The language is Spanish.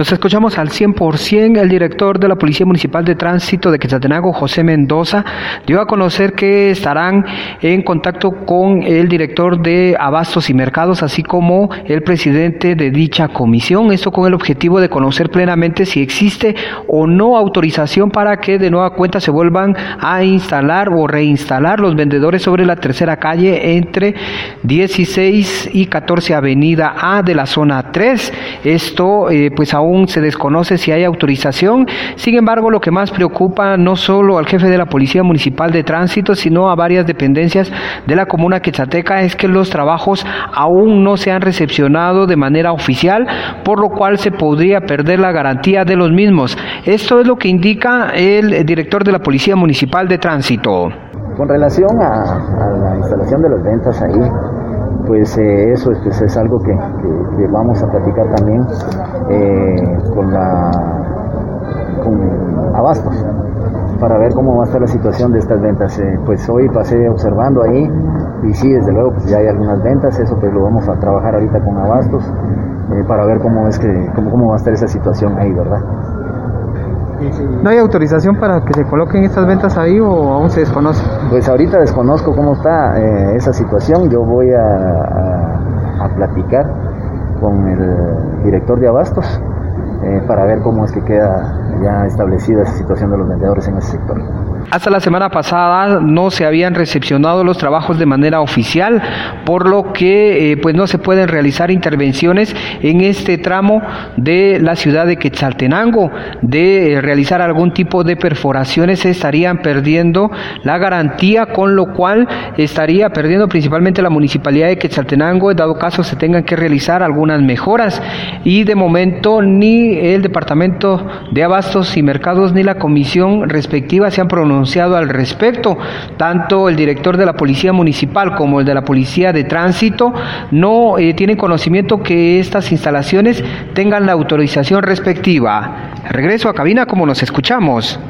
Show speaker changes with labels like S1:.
S1: Nos escuchamos al 100%. El director de la Policía Municipal de Tránsito de Quetzaltenango, José Mendoza, dio a conocer que estarán en contacto con el director de Abastos y Mercados, así como el presidente de dicha comisión. Esto con el objetivo de conocer plenamente si existe o no autorización para que de nueva cuenta se vuelvan a instalar o reinstalar los vendedores sobre la tercera calle entre 16 y 14 Avenida A de la zona 3. Esto eh, pues aún se desconoce si hay autorización. Sin embargo, lo que más preocupa no solo al jefe de la Policía Municipal de Tránsito, sino a varias dependencias de la comuna Quechateca es que los trabajos aún no se han recepcionado de manera oficial, por lo cual se podría perder la garantía de los mismos. Esto es lo que indica el director de la Policía Municipal de Tránsito.
S2: Con relación a, la instalación de las ventas ahí, pues eh, eso pues, es algo que, vamos a platicar también eh, con la con Abastos para ver cómo va a estar la situación de estas ventas. Eh, pues hoy pasé observando ahí y sí, desde luego pues ya hay algunas ventas, eso pues lo vamos a trabajar ahorita con Abastos para ver cómo es que cómo, cómo va a estar esa situación ahí, ¿verdad?
S1: ¿No hay autorización para que se coloquen estas ventas ahí o aún se desconoce?
S2: Pues ahorita desconozco cómo está eh, esa situación. Yo voy a, a, platicar con el director de Abastos eh, para ver cómo es que queda ya establecida esa situación de los vendedores en ese sector.
S1: Hasta la semana pasada no se habían recepcionado los trabajos de manera oficial, por lo que eh, pues no se pueden realizar intervenciones en este tramo de la ciudad de Quetzaltenango. De eh, realizar algún tipo de perforaciones se estarían perdiendo la garantía, con lo cual estaría perdiendo principalmente la municipalidad de Quetzaltenango, en dado caso se tengan que realizar algunas mejoras. Y de momento ni el Departamento de Abastos y Mercados ni la comisión respectiva se han pronunciado al respecto. Tanto el director de la Policía Municipal como el de la Policía de Tránsito no eh, tienen conocimiento que estas instalaciones tengan la autorización respectiva. Regreso a cabina como nos escuchamos.